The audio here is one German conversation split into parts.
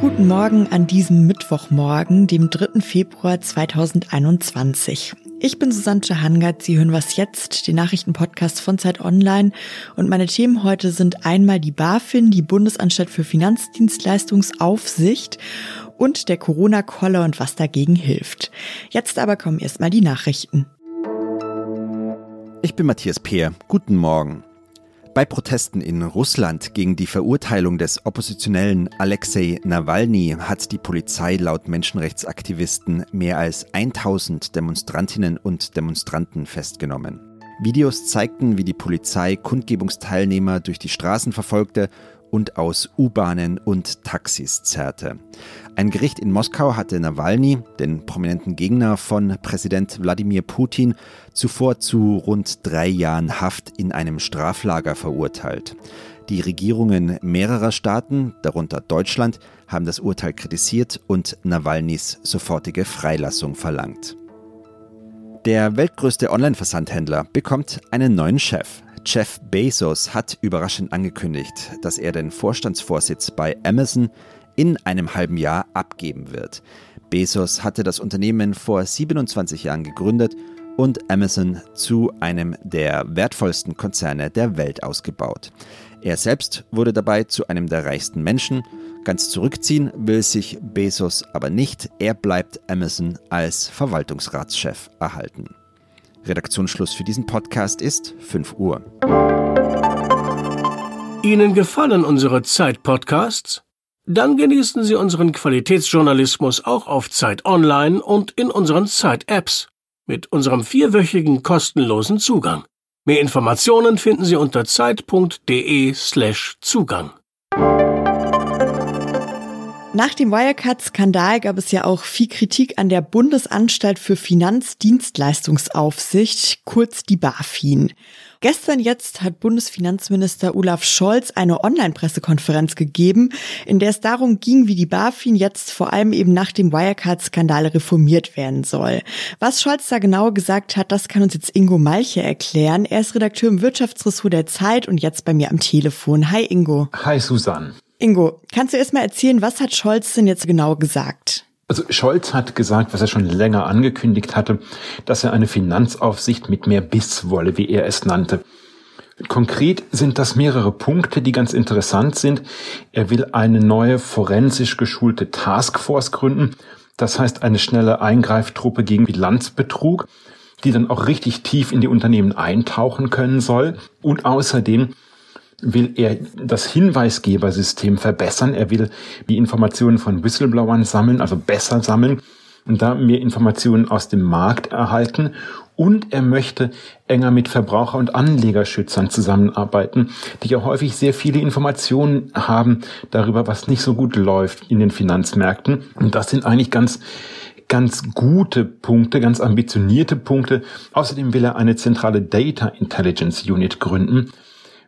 Guten Morgen an diesem Mittwochmorgen, dem 3. Februar 2021. Ich bin Susanne Hangard. Sie hören was jetzt, den Nachrichtenpodcast von Zeit Online. Und meine Themen heute sind einmal die BaFin, die Bundesanstalt für Finanzdienstleistungsaufsicht und der Corona-Koller und was dagegen hilft. Jetzt aber kommen erstmal die Nachrichten. Ich bin Matthias Peer. Guten Morgen. Bei Protesten in Russland gegen die Verurteilung des Oppositionellen Alexei Nawalny hat die Polizei laut Menschenrechtsaktivisten mehr als 1000 Demonstrantinnen und Demonstranten festgenommen. Videos zeigten, wie die Polizei Kundgebungsteilnehmer durch die Straßen verfolgte und aus U-Bahnen und Taxis zerrte. Ein Gericht in Moskau hatte Nawalny, den prominenten Gegner von Präsident Wladimir Putin, zuvor zu rund drei Jahren Haft in einem Straflager verurteilt. Die Regierungen mehrerer Staaten, darunter Deutschland, haben das Urteil kritisiert und Nawalnys sofortige Freilassung verlangt. Der weltgrößte Online-Versandhändler bekommt einen neuen Chef. Jeff Bezos hat überraschend angekündigt, dass er den Vorstandsvorsitz bei Amazon in einem halben Jahr abgeben wird. Bezos hatte das Unternehmen vor 27 Jahren gegründet und Amazon zu einem der wertvollsten Konzerne der Welt ausgebaut. Er selbst wurde dabei zu einem der reichsten Menschen. Ganz zurückziehen will sich Bezos aber nicht. Er bleibt Amazon als Verwaltungsratschef erhalten. Redaktionsschluss für diesen Podcast ist 5 Uhr. Ihnen gefallen unsere Zeit-Podcasts? Dann genießen Sie unseren Qualitätsjournalismus auch auf Zeit Online und in unseren Zeit-Apps mit unserem vierwöchigen kostenlosen Zugang. Mehr Informationen finden Sie unter zeit.de slash Zugang. Nach dem Wirecard-Skandal gab es ja auch viel Kritik an der Bundesanstalt für Finanzdienstleistungsaufsicht, kurz die BaFin. Gestern jetzt hat Bundesfinanzminister Olaf Scholz eine Online-Pressekonferenz gegeben, in der es darum ging, wie die BaFin jetzt vor allem eben nach dem Wirecard-Skandal reformiert werden soll. Was Scholz da genau gesagt hat, das kann uns jetzt Ingo Malche erklären. Er ist Redakteur im Wirtschaftsressort der Zeit und jetzt bei mir am Telefon. Hi Ingo. Hi Susanne. Ingo, kannst du erst mal erzählen, was hat Scholz denn jetzt genau gesagt? Also Scholz hat gesagt, was er schon länger angekündigt hatte, dass er eine Finanzaufsicht mit mehr Biss wolle, wie er es nannte. Konkret sind das mehrere Punkte, die ganz interessant sind. Er will eine neue forensisch geschulte Taskforce gründen. Das heißt eine schnelle Eingreiftruppe gegen Bilanzbetrug, die dann auch richtig tief in die Unternehmen eintauchen können soll. Und außerdem will er das Hinweisgebersystem verbessern. Er will die Informationen von Whistleblowern sammeln, also besser sammeln und da mehr Informationen aus dem Markt erhalten. Und er möchte enger mit Verbraucher- und Anlegerschützern zusammenarbeiten, die ja häufig sehr viele Informationen haben darüber, was nicht so gut läuft in den Finanzmärkten. Und das sind eigentlich ganz ganz gute Punkte, ganz ambitionierte Punkte. Außerdem will er eine zentrale Data Intelligence Unit gründen,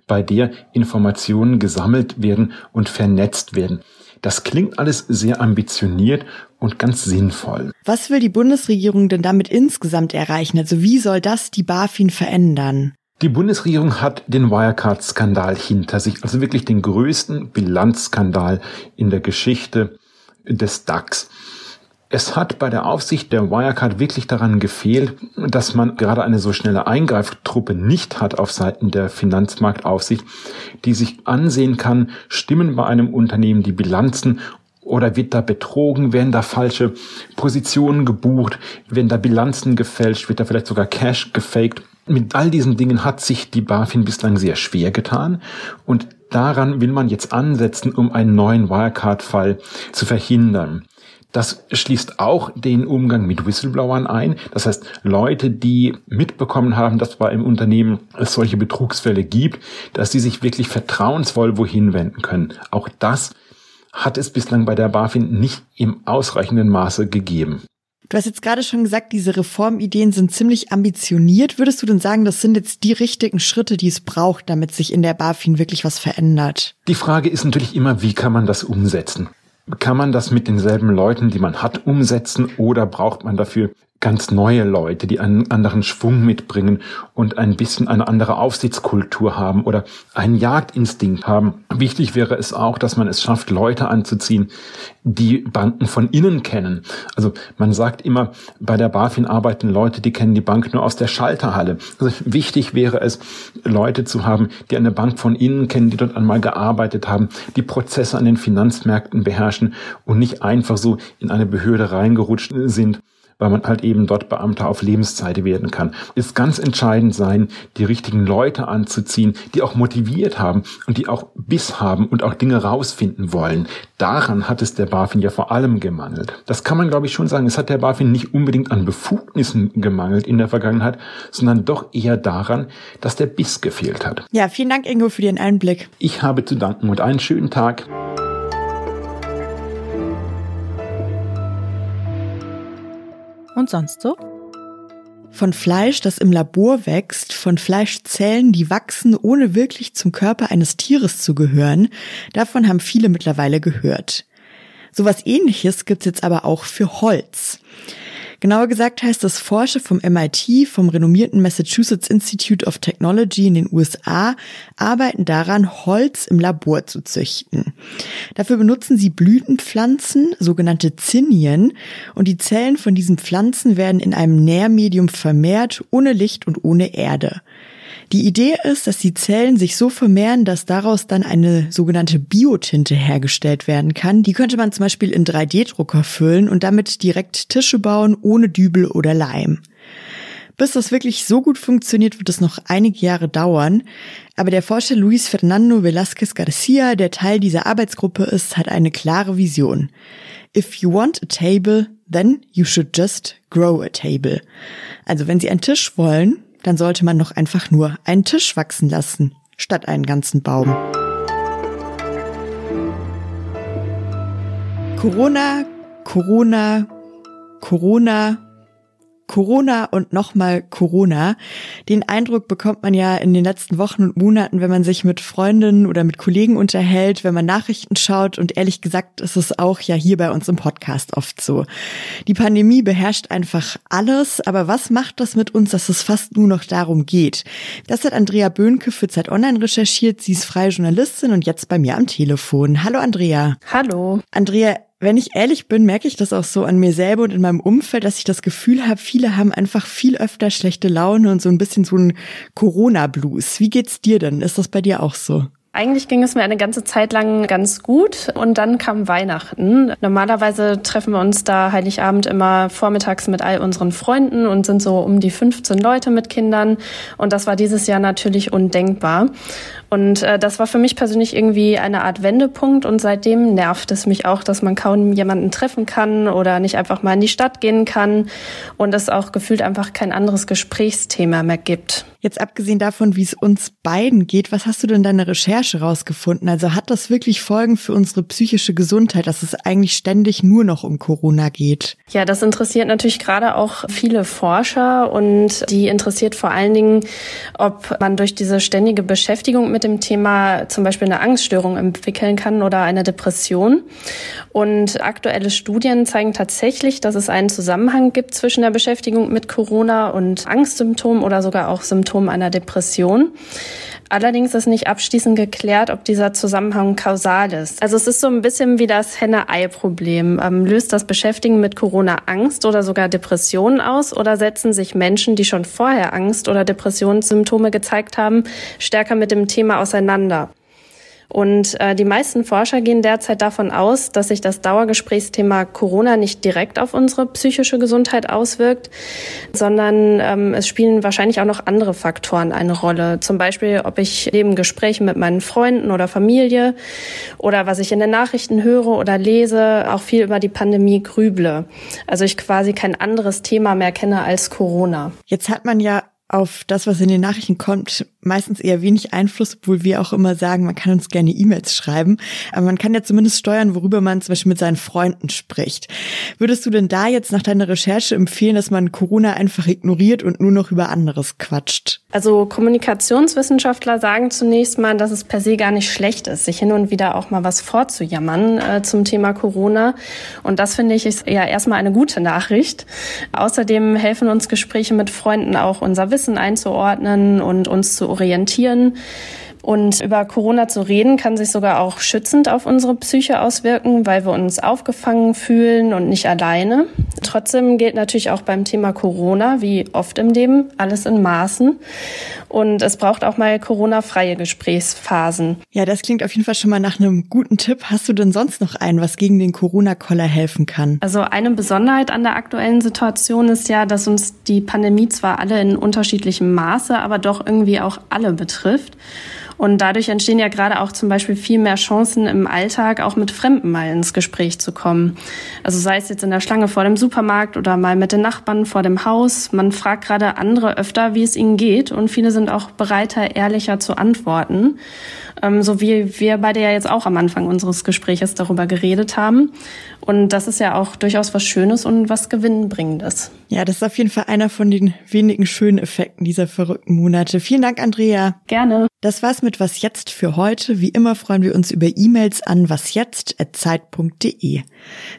bei der Informationen gesammelt werden und vernetzt werden. Das klingt alles sehr ambitioniert und ganz sinnvoll. Was will die Bundesregierung denn damit insgesamt erreichen? Also wie soll das die BaFin verändern? Die Bundesregierung hat den Wirecard-Skandal hinter sich, also wirklich den größten Bilanzskandal in der Geschichte des DAX. Es hat bei der Aufsicht der Wirecard wirklich daran gefehlt, dass man gerade eine so schnelle Eingreiftruppe nicht hat auf Seiten der Finanzmarktaufsicht, die sich ansehen kann, stimmen bei einem Unternehmen die Bilanzen oder wird da betrogen, werden da falsche Positionen gebucht, werden da Bilanzen gefälscht, wird da vielleicht sogar Cash gefaked. Mit all diesen Dingen hat sich die BaFin bislang sehr schwer getan und daran will man jetzt ansetzen, um einen neuen Wirecard-Fall zu verhindern. Das schließt auch den Umgang mit Whistleblowern ein. Das heißt, Leute, die mitbekommen haben, dass bei einem Unternehmen es solche Betrugsfälle gibt, dass sie sich wirklich vertrauensvoll wohin wenden können. Auch das hat es bislang bei der BaFin nicht im ausreichenden Maße gegeben. Du hast jetzt gerade schon gesagt, diese Reformideen sind ziemlich ambitioniert. Würdest du denn sagen, das sind jetzt die richtigen Schritte, die es braucht, damit sich in der BaFin wirklich was verändert? Die Frage ist natürlich immer, wie kann man das umsetzen? Kann man das mit denselben Leuten, die man hat, umsetzen oder braucht man dafür ganz neue Leute, die einen anderen Schwung mitbringen und ein bisschen eine andere Aufsichtskultur haben oder einen Jagdinstinkt haben. Wichtig wäre es auch, dass man es schafft, Leute anzuziehen, die Banken von innen kennen. Also man sagt immer, bei der BaFin arbeiten Leute, die kennen die Bank nur aus der Schalterhalle. Also wichtig wäre es, Leute zu haben, die eine Bank von innen kennen, die dort einmal gearbeitet haben, die Prozesse an den Finanzmärkten beherrschen und nicht einfach so in eine Behörde reingerutscht sind weil man halt eben dort Beamter auf Lebenszeit werden kann. Ist ganz entscheidend sein, die richtigen Leute anzuziehen, die auch motiviert haben und die auch Biss haben und auch Dinge rausfinden wollen. Daran hat es der BaFin ja vor allem gemangelt. Das kann man, glaube ich, schon sagen. Es hat der BaFin nicht unbedingt an Befugnissen gemangelt in der Vergangenheit, sondern doch eher daran, dass der Biss gefehlt hat. Ja, vielen Dank, Ingo, für den Einblick. Ich habe zu danken und einen schönen Tag. Und sonst so? Von Fleisch, das im Labor wächst, von Fleischzellen, die wachsen, ohne wirklich zum Körper eines Tieres zu gehören, davon haben viele mittlerweile gehört. Sowas ähnliches gibt's jetzt aber auch für Holz. Genauer gesagt heißt das Forscher vom MIT, vom renommierten Massachusetts Institute of Technology in den USA, arbeiten daran, Holz im Labor zu züchten. Dafür benutzen sie Blütenpflanzen, sogenannte Zinien, und die Zellen von diesen Pflanzen werden in einem Nährmedium vermehrt, ohne Licht und ohne Erde. Die Idee ist, dass die Zellen sich so vermehren, dass daraus dann eine sogenannte Biotinte hergestellt werden kann. Die könnte man zum Beispiel in 3D-Drucker füllen und damit direkt Tische bauen, ohne Dübel oder Leim. Bis das wirklich so gut funktioniert, wird es noch einige Jahre dauern. Aber der Forscher Luis Fernando Velázquez Garcia, der Teil dieser Arbeitsgruppe ist, hat eine klare Vision. If you want a table, then you should just grow a table. Also wenn Sie einen Tisch wollen, dann sollte man doch einfach nur einen Tisch wachsen lassen, statt einen ganzen Baum. Corona, Corona, Corona, Corona und nochmal Corona. Den Eindruck bekommt man ja in den letzten Wochen und Monaten, wenn man sich mit Freundinnen oder mit Kollegen unterhält, wenn man Nachrichten schaut und ehrlich gesagt ist es auch ja hier bei uns im Podcast oft so. Die Pandemie beherrscht einfach alles, aber was macht das mit uns, dass es fast nur noch darum geht? Das hat Andrea Böhnke für Zeit Online recherchiert. Sie ist freie Journalistin und jetzt bei mir am Telefon. Hallo Andrea. Hallo. Andrea, wenn ich ehrlich bin, merke ich das auch so an mir selber und in meinem Umfeld, dass ich das Gefühl habe, viele haben einfach viel öfter schlechte Laune und so ein bisschen so ein Corona-Blues. Wie geht's dir denn? Ist das bei dir auch so? Eigentlich ging es mir eine ganze Zeit lang ganz gut und dann kam Weihnachten. Normalerweise treffen wir uns da Heiligabend immer vormittags mit all unseren Freunden und sind so um die 15 Leute mit Kindern und das war dieses Jahr natürlich undenkbar. Und äh, das war für mich persönlich irgendwie eine Art Wendepunkt und seitdem nervt es mich auch, dass man kaum jemanden treffen kann oder nicht einfach mal in die Stadt gehen kann und es auch gefühlt einfach kein anderes Gesprächsthema mehr gibt. Jetzt abgesehen davon, wie es uns beiden geht, was hast du denn deine Recherche rausgefunden? Also hat das wirklich Folgen für unsere psychische Gesundheit, dass es eigentlich ständig nur noch um Corona geht? Ja, das interessiert natürlich gerade auch viele Forscher und die interessiert vor allen Dingen, ob man durch diese ständige Beschäftigung mit dem Thema zum Beispiel eine Angststörung entwickeln kann oder eine Depression. Und aktuelle Studien zeigen tatsächlich, dass es einen Zusammenhang gibt zwischen der Beschäftigung mit Corona und Angstsymptomen oder sogar auch Symptomen einer Depression. Allerdings ist nicht abschließend geklärt, ob dieser Zusammenhang kausal ist. Also es ist so ein bisschen wie das Henne-Ei-Problem. Ähm, löst das Beschäftigen mit Corona Angst oder sogar Depressionen aus oder setzen sich Menschen, die schon vorher Angst oder Depressionssymptome gezeigt haben, stärker mit dem Thema auseinander? Und äh, die meisten Forscher gehen derzeit davon aus, dass sich das Dauergesprächsthema Corona nicht direkt auf unsere psychische Gesundheit auswirkt, sondern ähm, es spielen wahrscheinlich auch noch andere Faktoren eine Rolle. Zum Beispiel, ob ich neben Gesprächen mit meinen Freunden oder Familie oder was ich in den Nachrichten höre oder lese, auch viel über die Pandemie grüble. Also ich quasi kein anderes Thema mehr kenne als Corona. Jetzt hat man ja auf das, was in den Nachrichten kommt, meistens eher wenig Einfluss, obwohl wir auch immer sagen, man kann uns gerne E-Mails schreiben. Aber man kann ja zumindest steuern, worüber man zum Beispiel mit seinen Freunden spricht. Würdest du denn da jetzt nach deiner Recherche empfehlen, dass man Corona einfach ignoriert und nur noch über anderes quatscht? Also Kommunikationswissenschaftler sagen zunächst mal, dass es per se gar nicht schlecht ist, sich hin und wieder auch mal was vorzujammern äh, zum Thema Corona. Und das finde ich ist ja erstmal eine gute Nachricht. Außerdem helfen uns Gespräche mit Freunden auch unser Wissen einzuordnen und uns zu orientieren. Und über Corona zu reden kann sich sogar auch schützend auf unsere Psyche auswirken, weil wir uns aufgefangen fühlen und nicht alleine. Trotzdem gilt natürlich auch beim Thema Corona, wie oft im Leben, alles in Maßen. Und es braucht auch mal Corona-freie Gesprächsphasen. Ja, das klingt auf jeden Fall schon mal nach einem guten Tipp. Hast du denn sonst noch einen, was gegen den Corona-Koller helfen kann? Also eine Besonderheit an der aktuellen Situation ist ja, dass uns die Pandemie zwar alle in unterschiedlichem Maße, aber doch irgendwie auch alle betrifft. Und dadurch entstehen ja gerade auch zum Beispiel viel mehr Chancen im Alltag, auch mit Fremden mal ins Gespräch zu kommen. Also sei es jetzt in der Schlange vor dem Supermarkt oder mal mit den Nachbarn vor dem Haus. Man fragt gerade andere öfter, wie es ihnen geht und viele sind auch bereiter, ehrlicher zu antworten. Ähm, so wie wir beide ja jetzt auch am Anfang unseres Gespräches darüber geredet haben. Und das ist ja auch durchaus was Schönes und was Gewinnbringendes. Ja, das ist auf jeden Fall einer von den wenigen schönen Effekten dieser verrückten Monate. Vielen Dank, Andrea. Gerne. Das war's mit Was Jetzt für heute. Wie immer freuen wir uns über E-Mails an wasjetzt.zeit.de.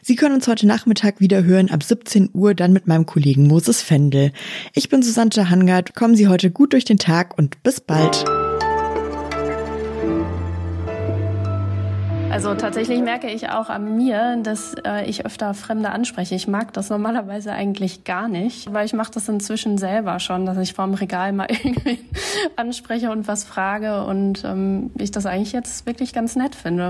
Sie können uns heute Nachmittag wieder hören ab 17 Uhr, dann mit meinem Kollegen Moses Fendel. Ich bin Susanne Hangard. Kommen Sie heute gut durch den Tag und bis bald. Also tatsächlich merke ich auch an mir, dass äh, ich öfter Fremde anspreche. Ich mag das normalerweise eigentlich gar nicht, weil ich mache das inzwischen selber schon, dass ich vorm Regal mal irgendwie anspreche und was frage und ähm, ich das eigentlich jetzt wirklich ganz nett finde.